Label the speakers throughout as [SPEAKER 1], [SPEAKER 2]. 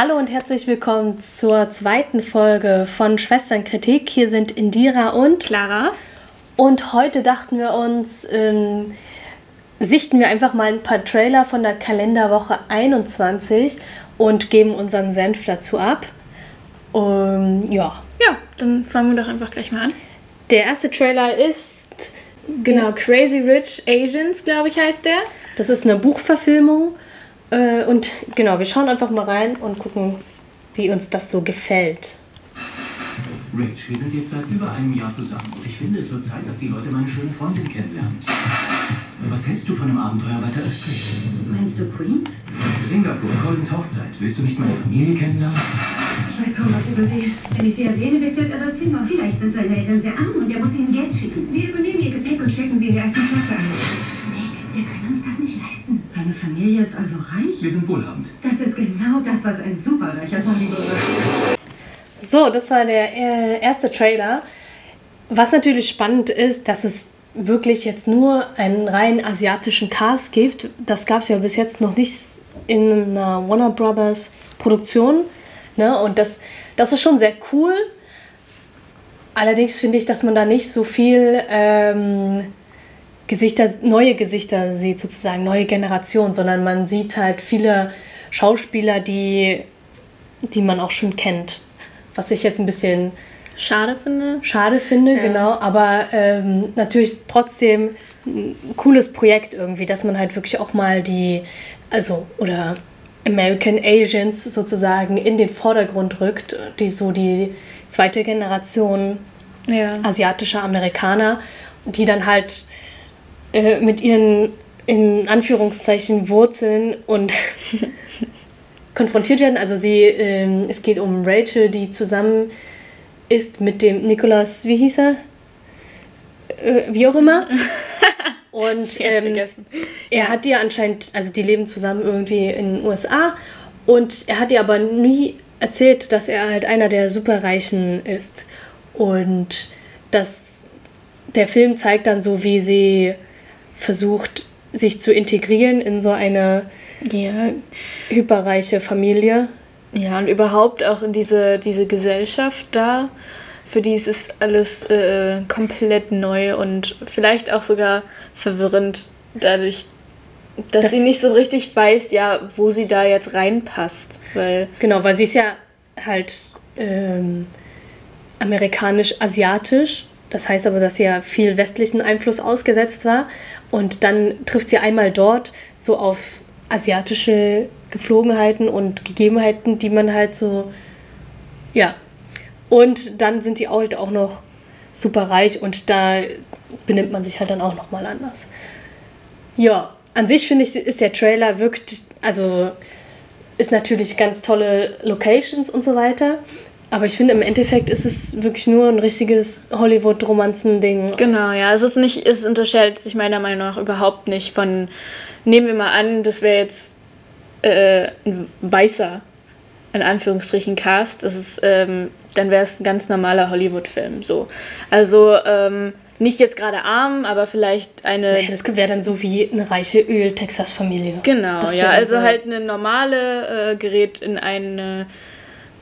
[SPEAKER 1] Hallo und herzlich willkommen zur zweiten Folge von Schwesternkritik. Hier sind Indira und
[SPEAKER 2] Clara.
[SPEAKER 1] Und heute dachten wir uns, ähm, sichten wir einfach mal ein paar Trailer von der Kalenderwoche 21 und geben unseren Senf dazu ab. Um, ja.
[SPEAKER 2] Ja, dann fangen wir doch einfach gleich mal an.
[SPEAKER 1] Der erste Trailer ist.
[SPEAKER 2] Genau, Crazy Rich Asians, glaube ich, heißt der.
[SPEAKER 1] Das ist eine Buchverfilmung. Äh, und genau, wir schauen einfach mal rein und gucken, wie uns das so gefällt.
[SPEAKER 3] Rich, wir sind jetzt seit über einem Jahr zusammen und ich finde, es wird Zeit, dass die Leute meine schöne Freundin kennenlernen. Was hältst du von einem Abenteuer weiter östlich?
[SPEAKER 4] Meinst du Queens?
[SPEAKER 3] Singapur, Collins Hochzeit. Willst du nicht meine Familie kennenlernen?
[SPEAKER 4] Ich weiß kaum was über sie. Wenn ich sie erwähne, wechselt er das Thema. Vielleicht sind seine Eltern sehr arm und er muss ihnen Geld schicken. Wir übernehmen ihr Gepäck und checken sie in der ersten Klasse ein. Nick, wir können uns das nicht leisten. Deine Familie ist also reich?
[SPEAKER 3] Wir sind wohlhabend.
[SPEAKER 4] Das ist genau das, was ein superreicher würde.
[SPEAKER 1] So, das war der äh, erste Trailer. Was natürlich spannend ist, dass es wirklich jetzt nur einen rein asiatischen Cast gibt. Das gab es ja bis jetzt noch nicht in einer Warner Brothers Produktion. Ne? Und das, das ist schon sehr cool. Allerdings finde ich, dass man da nicht so viel ähm, Gesichter, neue Gesichter sieht, sozusagen, neue Generation, sondern man sieht halt viele Schauspieler, die, die man auch schon kennt. Was ich jetzt ein bisschen
[SPEAKER 2] schade finde.
[SPEAKER 1] Schade finde, ja. genau. Aber ähm, natürlich trotzdem ein cooles Projekt irgendwie, dass man halt wirklich auch mal die, also, oder American Asians sozusagen in den Vordergrund rückt, die so die zweite Generation ja. asiatischer Amerikaner, die dann halt äh, mit ihren in Anführungszeichen Wurzeln und konfrontiert werden. Also sie, ähm, es geht um Rachel, die zusammen ist mit dem Nicholas, wie hieß er? Äh, wie auch immer. Und ähm, er hat ihr anscheinend, also die leben zusammen irgendwie in den USA und er hat ihr aber nie erzählt, dass er halt einer der Superreichen ist. Und das, der Film zeigt dann so, wie sie versucht, sich zu integrieren in so eine ja, hyperreiche Familie.
[SPEAKER 2] Ja, und überhaupt auch in diese, diese Gesellschaft da, für die ist es alles äh, komplett neu und vielleicht auch sogar verwirrend dadurch, dass das sie nicht so richtig weiß, ja, wo sie da jetzt reinpasst. Weil
[SPEAKER 1] genau, weil sie ist ja halt ähm, amerikanisch-asiatisch. Das heißt aber, dass sie ja viel westlichen Einfluss ausgesetzt war. Und dann trifft sie einmal dort so auf asiatische Geflogenheiten und Gegebenheiten, die man halt so, ja. Und dann sind die halt auch noch super reich und da benimmt man sich halt dann auch nochmal anders. Ja, an sich finde ich, ist der Trailer wirkt, also ist natürlich ganz tolle Locations und so weiter. Aber ich finde, im Endeffekt ist es wirklich nur ein richtiges Hollywood-Romanzen-Ding.
[SPEAKER 2] Genau, ja. Es ist nicht, es unterscheidet sich meiner Meinung nach überhaupt nicht von, nehmen wir mal an, das wäre jetzt äh, ein weißer, in Anführungsstrichen, Cast. Das ist, ähm, dann wäre es ein ganz normaler Hollywood-Film. So. Also, ähm, nicht jetzt gerade arm, aber vielleicht eine.
[SPEAKER 1] Naja, das wäre dann so wie eine reiche Öl-Texas-Familie.
[SPEAKER 2] Genau, ja. Also so halt eine normale äh, gerät in eine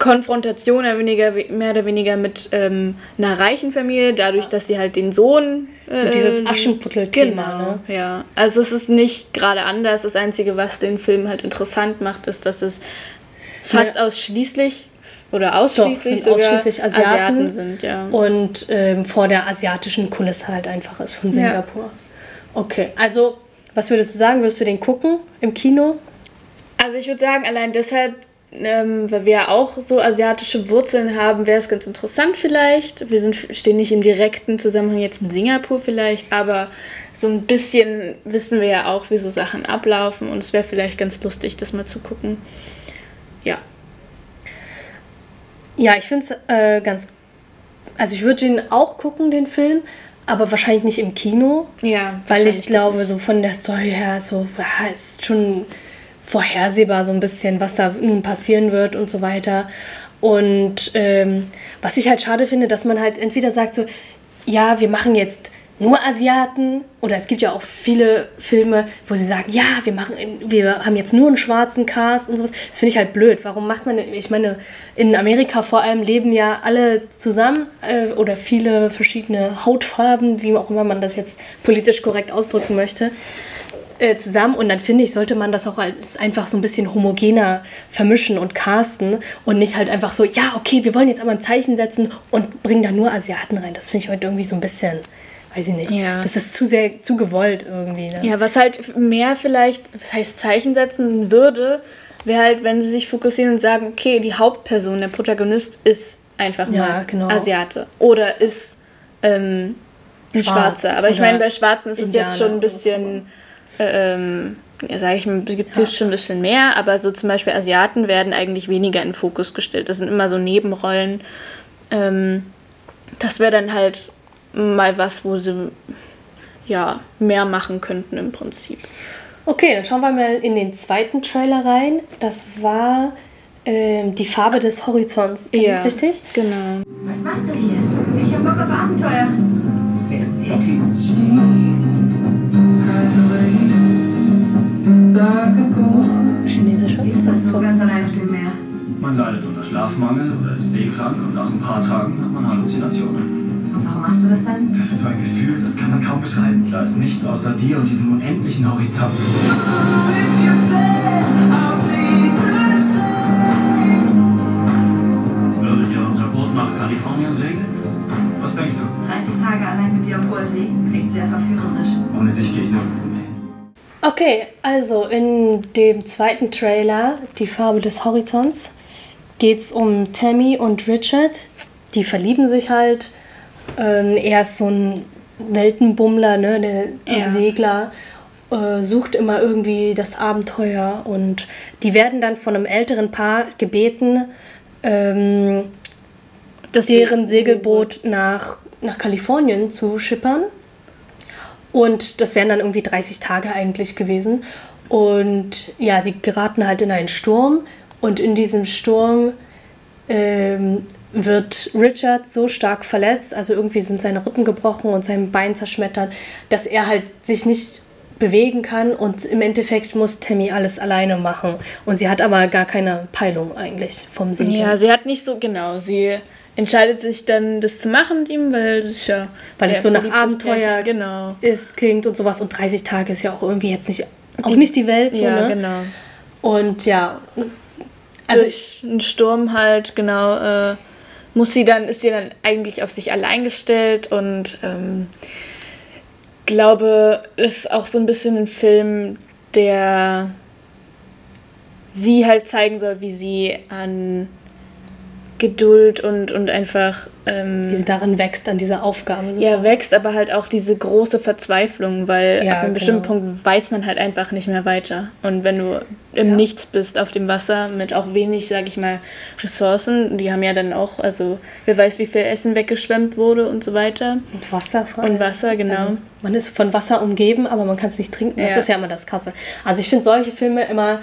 [SPEAKER 2] Konfrontation mehr, weniger, mehr oder weniger mit ähm, einer reichen Familie, dadurch, dass sie halt den Sohn.
[SPEAKER 1] Äh, so dieses Aschenputtel-Thema,
[SPEAKER 2] genau,
[SPEAKER 1] ne?
[SPEAKER 2] Ja. Also es ist nicht gerade anders. Das Einzige, was den Film halt interessant macht, ist, dass es fast ja. ausschließlich oder ausschließlich,
[SPEAKER 1] Doch, ausschließlich Asiaten,
[SPEAKER 2] Asiaten, sind, ja.
[SPEAKER 1] Und ähm, vor der asiatischen Kulisse halt einfach ist von Singapur. Ja. Okay, also was würdest du sagen? Würdest du den gucken im Kino?
[SPEAKER 2] Also ich würde sagen, allein deshalb ähm, weil wir ja auch so asiatische Wurzeln haben, wäre es ganz interessant vielleicht. Wir sind, stehen nicht im direkten Zusammenhang jetzt mit Singapur vielleicht, aber so ein bisschen wissen wir ja auch, wie so Sachen ablaufen und es wäre vielleicht ganz lustig, das mal zu gucken. Ja.
[SPEAKER 1] Ja, ich finde es äh, ganz. Also ich würde ihn auch gucken, den Film, aber wahrscheinlich nicht im Kino.
[SPEAKER 2] Ja.
[SPEAKER 1] Weil ich glaube, so von der Story her, so, ja, ist schon vorhersehbar so ein bisschen, was da nun passieren wird und so weiter. Und ähm, was ich halt schade finde, dass man halt entweder sagt so, ja, wir machen jetzt nur Asiaten. Oder es gibt ja auch viele Filme, wo sie sagen, ja, wir machen, wir haben jetzt nur einen schwarzen Cast und sowas. Das finde ich halt blöd. Warum macht man, ich meine, in Amerika vor allem leben ja alle zusammen äh, oder viele verschiedene Hautfarben, wie auch immer man das jetzt politisch korrekt ausdrücken möchte äh, zusammen und dann finde ich, sollte man das auch als einfach so ein bisschen homogener vermischen und casten und nicht halt einfach so, ja, okay, wir wollen jetzt aber ein Zeichen setzen und bringen da nur Asiaten rein. Das finde ich heute irgendwie so ein bisschen, weiß ich nicht.
[SPEAKER 2] Ja.
[SPEAKER 1] Das ist zu sehr, zu gewollt irgendwie. Ne?
[SPEAKER 2] Ja, was halt mehr vielleicht, was heißt Zeichen setzen würde, wäre halt, wenn sie sich fokussieren und sagen, okay, die Hauptperson, der Protagonist ist einfach
[SPEAKER 1] Ja,
[SPEAKER 2] mal
[SPEAKER 1] genau.
[SPEAKER 2] Asiate oder ist ähm, ein
[SPEAKER 1] Schwarz
[SPEAKER 2] Schwarzer. Aber ich meine, bei Schwarzen ist es jetzt schon ein bisschen, ähm, ja, sage ich mal, gibt es schon ein bisschen mehr, aber so zum Beispiel Asiaten werden eigentlich weniger in den Fokus gestellt. Das sind immer so Nebenrollen. Ähm, das wäre dann halt mal was, wo sie ja mehr machen könnten im Prinzip.
[SPEAKER 1] Okay, dann schauen wir mal in den zweiten Trailer rein. Das war ähm, die Farbe des Horizonts, richtig?
[SPEAKER 2] Genau.
[SPEAKER 4] Was machst du hier? Ich hab Bock auf Abenteuer. Wer ist der Typ?
[SPEAKER 1] Chinesische.
[SPEAKER 4] Wie ist das so ganz allein auf dem Meer?
[SPEAKER 3] Man leidet unter Schlafmangel oder ist seekrank und nach ein paar Tagen hat man Halluzinationen.
[SPEAKER 4] Und warum machst du das dann?
[SPEAKER 3] Das ist so ein Gefühl, das kann man kaum beschreiben. Da ist nichts außer dir und diesem unendlichen Horizont. Würdet ihr unser Boot nach Kalifornien segeln? Was denkst du?
[SPEAKER 4] 30 Tage allein mit dir auf hoher See? Klingt sehr verführerisch.
[SPEAKER 1] Okay, also in dem zweiten Trailer, Die Farbe des Horizonts, geht es um Tammy und Richard. Die verlieben sich halt. Ähm, er ist so ein Weltenbummler, ne, der
[SPEAKER 2] Ja.
[SPEAKER 1] Segler, äh, sucht immer irgendwie das Abenteuer und die werden dann von einem älteren Paar gebeten, ähm,
[SPEAKER 2] Das
[SPEAKER 1] deren Segelboot nach, nach Kalifornien zu schippern. Und das wären dann irgendwie 30 Tage eigentlich gewesen. Und ja, sie geraten halt in einen Sturm. Und in diesem Sturm ähm, wird Richard so stark verletzt, also irgendwie sind seine Rippen gebrochen und sein Bein zerschmettert, dass er halt sich nicht bewegen kann und im Endeffekt muss Tammy alles alleine machen. Und sie hat aber gar keine Peilung eigentlich vom Segeln.
[SPEAKER 2] Ja, sie hat nicht so, genau, sie entscheidet sich dann, das zu machen mit ihm, weil ist ja.
[SPEAKER 1] Weil es so nach Abenteuer
[SPEAKER 2] Genau.
[SPEAKER 1] ist, klingt und sowas. Und 30 Tage ist ja auch irgendwie jetzt nicht, auch nicht die Welt. So,
[SPEAKER 2] Ja,
[SPEAKER 1] ne?
[SPEAKER 2] genau.
[SPEAKER 1] Und ja, also
[SPEAKER 2] Also durch einen Sturm halt, genau, äh, muss sie dann, ist sie dann eigentlich auf sich allein gestellt und ähm, glaube, ist auch so ein bisschen ein Film, der sie halt zeigen soll, wie sie an Geduld und, und einfach ähm,
[SPEAKER 1] wie sie darin wächst an dieser Aufgabe.
[SPEAKER 2] ja,
[SPEAKER 1] sozusagen.
[SPEAKER 2] wächst, aber halt auch diese große Verzweiflung, weil
[SPEAKER 1] Ja,
[SPEAKER 2] ab einem bestimmten
[SPEAKER 1] genau.
[SPEAKER 2] Punkt weiß man halt einfach nicht mehr weiter. Und wenn du im
[SPEAKER 1] Ja.
[SPEAKER 2] Nichts bist auf dem Wasser mit auch wenig, sag ich mal, Ressourcen, die haben ja dann auch, also wer weiß, wie viel Essen weggeschwemmt wurde und so weiter.
[SPEAKER 1] Und Wasser vor
[SPEAKER 2] Und
[SPEAKER 1] allem.
[SPEAKER 2] Wasser, genau.
[SPEAKER 1] Also, man ist von Wasser umgeben, aber man kann es nicht trinken. Das
[SPEAKER 2] Ja.
[SPEAKER 1] ist ja immer das Krasse. Also ich finde solche Filme immer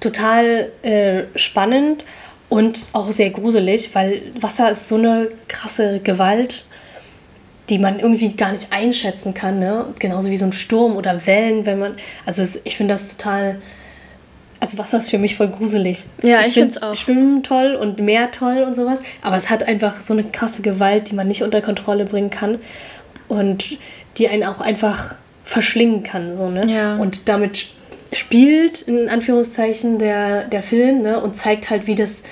[SPEAKER 1] total äh, spannend und auch sehr gruselig, weil Wasser ist so eine krasse Gewalt, die man irgendwie gar nicht einschätzen kann. Ne? Genauso wie so ein Sturm oder Wellen, wenn man. Also es, ich finde das total. Also Wasser ist für mich voll gruselig.
[SPEAKER 2] Ja, ich
[SPEAKER 1] find
[SPEAKER 2] find's auch.
[SPEAKER 1] Schwimmen toll und Meer toll und sowas, aber es hat einfach so eine krasse Gewalt, die man nicht unter Kontrolle bringen kann und die einen auch einfach verschlingen kann. So, ne?
[SPEAKER 2] Ja.
[SPEAKER 1] Und damit spielt, in Anführungszeichen, der, der Film ne? und zeigt halt, wie das,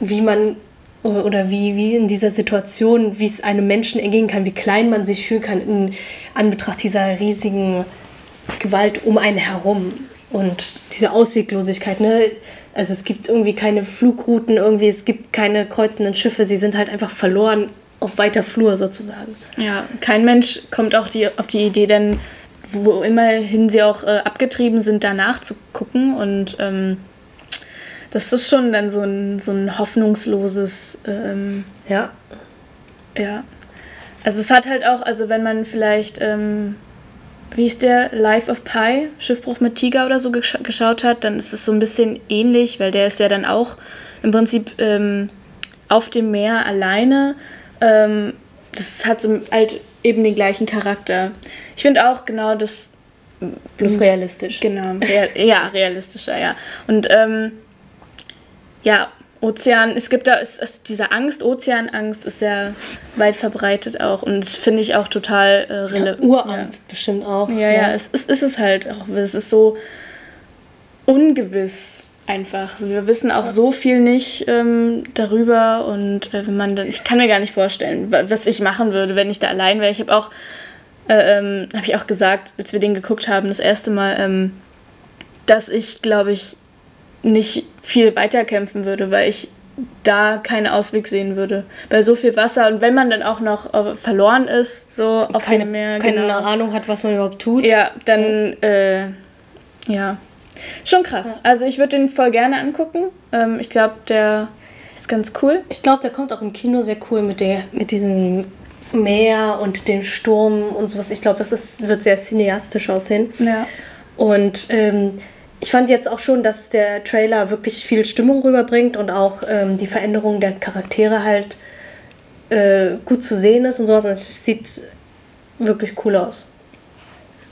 [SPEAKER 1] wie man oder wie, wie in dieser Situation, wie es einem Menschen ergehen kann, wie klein man sich fühlen kann in Anbetracht dieser riesigen Gewalt um einen herum und diese Ausweglosigkeit. Ne? Also es gibt irgendwie keine Flugrouten, irgendwie es gibt keine kreuzenden Schiffe, sie sind halt einfach verloren auf weiter Flur sozusagen.
[SPEAKER 2] Ja, kein Mensch kommt auch die, auf die Idee, denn wo immerhin sie auch äh, abgetrieben sind, danach zu gucken. Und ähm, das ist schon dann so ein, so ein hoffnungsloses, ähm,
[SPEAKER 1] Ja,
[SPEAKER 2] ja. Also es hat halt auch, also wenn man vielleicht, ähm, wie ist der, Life of Pi, Schiffbruch mit Tiger oder so gesch geschaut hat, dann ist es so ein bisschen ähnlich, weil der ist ja dann auch im Prinzip ähm, auf dem Meer alleine. Das hat so halt eben den gleichen Charakter. Ich finde auch genau das.
[SPEAKER 1] Bloß realistisch.
[SPEAKER 2] Genau, real, ja, realistischer, ja. Und ähm, ja, Ozean, es gibt da, es, es, diese Angst, Ozeanangst ist sehr weit verbreitet auch und das finde ich auch total äh, relevant.
[SPEAKER 1] Ja, Urangst ja. bestimmt auch.
[SPEAKER 2] Ja, ja, ja, es ist, ist es halt auch, es ist so ungewiss einfach. Also wir wissen auch so viel nicht ähm, darüber und äh, wenn man dann, ich kann mir gar nicht vorstellen, was ich machen würde, wenn ich da allein wäre. Ich habe auch, äh, ähm, habe ich auch gesagt, als wir den geguckt haben, das erste Mal, ähm, dass ich, glaube ich, nicht viel weiterkämpfen würde, weil ich da keinen Ausweg sehen würde. Bei so viel Wasser und wenn man dann auch noch äh, verloren ist, so auf
[SPEAKER 1] keine,
[SPEAKER 2] dem Meer.
[SPEAKER 1] Keine genau. Ahnung hat, was man überhaupt tut.
[SPEAKER 2] Ja, dann, ja. Äh, ja. Schon krass. Ja. Also ich würde den voll gerne angucken. Ähm, ich glaube, der ist ganz cool.
[SPEAKER 1] Ich glaube, der kommt auch im Kino sehr cool mit, der, mit diesem Meer und dem Sturm und sowas. Ich glaube, das ist, wird sehr cineastisch aussehen.
[SPEAKER 2] Ja.
[SPEAKER 1] Und ähm, ich fand jetzt auch schon, dass der Trailer wirklich viel Stimmung rüberbringt und auch ähm, die Veränderung der Charaktere halt äh, gut zu sehen ist und sowas. Und es sieht wirklich cool aus.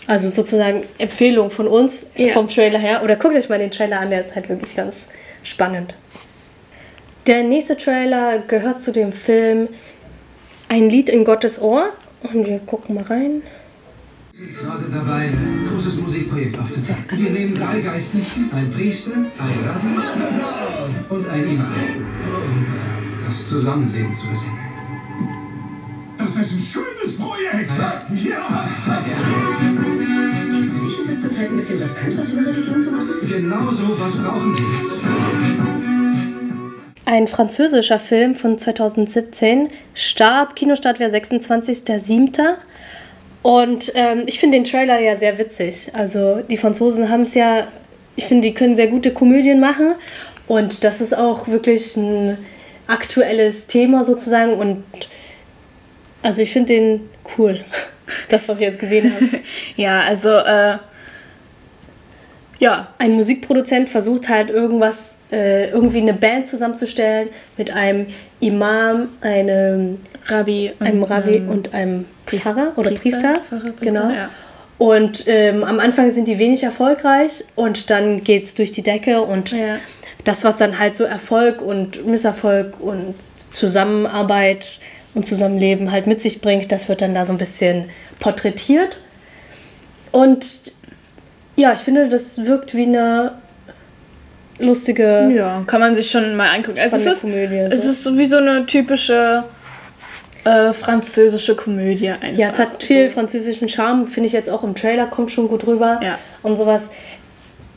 [SPEAKER 1] Also sozusagen Empfehlung von uns ja. vom Trailer her. Oder guckt euch mal den Trailer an, der ist halt wirklich ganz spannend. Der nächste Trailer gehört zu dem Film Ein Lied in Gottes Ohr. Und wir gucken mal rein.
[SPEAKER 3] Gerade dabei, ein großes Musikprojekt aufzuzeigen. Wir nehmen drei Geistlichen, ein Priester, ein Rabbi und ein Imam, um das Zusammenleben zu besingen.
[SPEAKER 5] Das ist ein schönes Projekt! Ja!
[SPEAKER 4] Denkst zurzeit ein bisschen riskant, was über Religion zu machen?
[SPEAKER 3] Genau so was brauchen wir jetzt.
[SPEAKER 1] Ein französischer Film von 2017. Start, Kinostart wäre 26.07. Und ähm, ich finde den Trailer ja sehr witzig. Also die Franzosen haben es ja, ich finde, die können sehr gute Komödien machen. Und das ist auch wirklich ein aktuelles Thema sozusagen. Und also ich finde den cool. Das, was ich jetzt gesehen habe.
[SPEAKER 2] ja, also äh,
[SPEAKER 1] ja. Ein Musikproduzent versucht halt irgendwas, äh, irgendwie eine Band zusammenzustellen mit einem Imam, einem
[SPEAKER 2] Rabbi,
[SPEAKER 1] einem Rabbi ähm, und einem Pfarrer oder Priester.
[SPEAKER 2] Priester. Pfarrer, Priester
[SPEAKER 1] genau. Ja. Und ähm, am Anfang sind die wenig erfolgreich und dann geht es durch die Decke und ja. das, was dann halt so Erfolg und Misserfolg und Zusammenarbeit und Zusammenleben halt mit sich bringt, das wird dann da so ein bisschen porträtiert. Und ja, ich finde, das wirkt wie eine lustige.
[SPEAKER 2] Ja, kann man sich schon mal angucken.
[SPEAKER 1] Also es ist, Komödie,
[SPEAKER 2] so. es ist so wie so eine typische äh, französische Komödie einfach.
[SPEAKER 1] Ja, es hat viel so. französischen Charme, finde ich jetzt auch im Trailer, kommt schon gut rüber.
[SPEAKER 2] Ja.
[SPEAKER 1] Und sowas.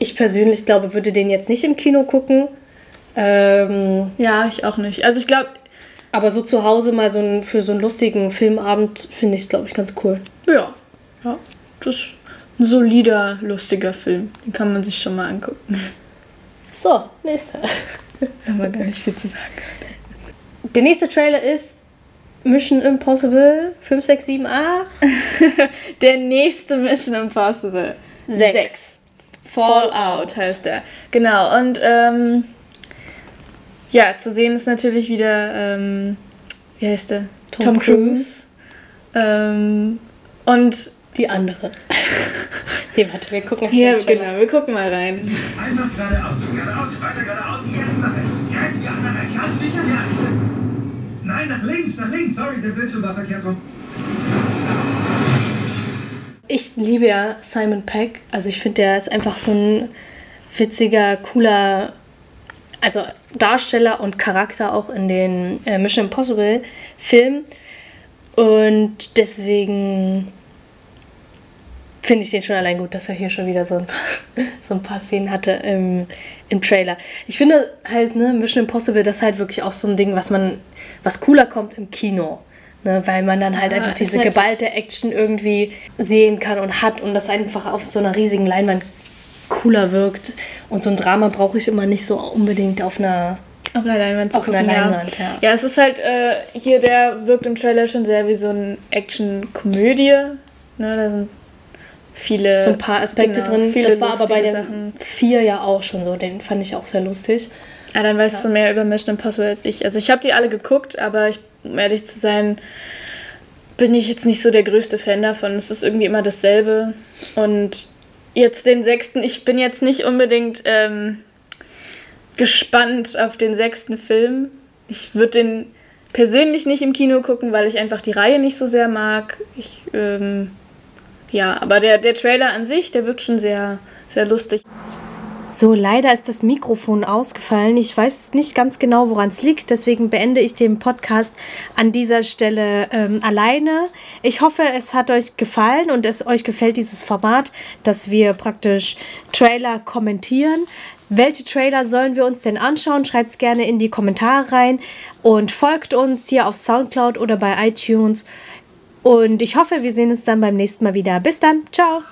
[SPEAKER 1] Ich persönlich glaube, würde den jetzt nicht im Kino gucken. Ähm,
[SPEAKER 2] ja, ich auch nicht. Also ich glaube.
[SPEAKER 1] Aber so zu Hause mal so ein, für so einen lustigen Filmabend finde ich, glaube ich, ganz cool.
[SPEAKER 2] Ja. Ja. Das ein solider, lustiger Film. Den kann man sich schon mal angucken.
[SPEAKER 1] So, nächster.
[SPEAKER 2] Haben wir gar nicht viel zu sagen.
[SPEAKER 1] Der nächste Trailer ist Mission Impossible 5, 6, 7, 8.
[SPEAKER 2] der nächste Mission Impossible.
[SPEAKER 1] 6. 6.
[SPEAKER 2] Fallout heißt er. Genau, und ähm, ja, zu sehen ist natürlich wieder, ähm, wie heißt der?
[SPEAKER 1] Tom, Tom Cruise. Cruise.
[SPEAKER 2] Ähm, und
[SPEAKER 1] die andere. nee, warte, wir gucken
[SPEAKER 2] Ja, genau, wir gucken mal rein.
[SPEAKER 5] Einfach geradeaus, geradeaus, weiter geradeaus, jetzt nach rechts, jetzt nach rechts, ganz sicher, ja. Nein, nach links, nach links, sorry, der Bildschirm war verkehrt rum.
[SPEAKER 1] Ich liebe ja Simon Peck, also ich finde, der ist einfach so ein witziger, cooler, also Darsteller und Charakter auch in den äh, Mission Impossible Filmen. Und deswegen finde ich den schon allein gut, dass er hier schon wieder so ein paar, so ein paar Szenen hatte im, im Trailer. Ich finde halt, ne, Mission Impossible, das ist halt wirklich auch so ein Ding, was man, was cooler kommt im Kino. Ne, weil man dann halt ja, einfach diese halt geballte Action irgendwie sehen kann und hat und das einfach auf so einer riesigen Leinwand cooler wirkt. Und so ein Drama brauche ich immer nicht so unbedingt auf einer
[SPEAKER 2] auf einer Leinwand zu
[SPEAKER 1] auf gucken, einer Leinwand, ja.
[SPEAKER 2] ja. es ist halt, äh, hier, der wirkt im Trailer schon sehr wie so eine Action-Komödie. Ne, da sind viele.
[SPEAKER 1] So ein paar Aspekte genau, drin. das war aber bei den Sachen. vier ja auch schon so. Den fand ich auch sehr lustig.
[SPEAKER 2] Ja, dann weißt ja. du mehr über Mission Impossible als ich. Also ich habe die alle geguckt, aber ich, um ehrlich zu sein, bin ich jetzt nicht so der größte Fan davon. Es ist irgendwie immer dasselbe. Und jetzt den sechsten, ich bin jetzt nicht unbedingt ähm, gespannt auf den sechsten Film. Ich würde den persönlich nicht im Kino gucken, weil ich einfach die Reihe nicht so sehr mag. Ich, ähm, ja, aber der, der Trailer an sich, der wirkt schon sehr, sehr lustig.
[SPEAKER 1] So, leider ist das Mikrofon ausgefallen. Ich weiß nicht ganz genau, woran es liegt. Deswegen beende ich den Podcast an dieser Stelle ähm, alleine. Ich hoffe, es hat euch gefallen und es euch gefällt dieses Format, dass wir praktisch Trailer kommentieren. Welche Trailer sollen wir uns denn anschauen? Schreibt es gerne in die Kommentare rein und folgt uns hier auf Soundcloud oder bei iTunes. Und ich hoffe, wir sehen uns dann beim nächsten Mal wieder. Bis dann. Ciao.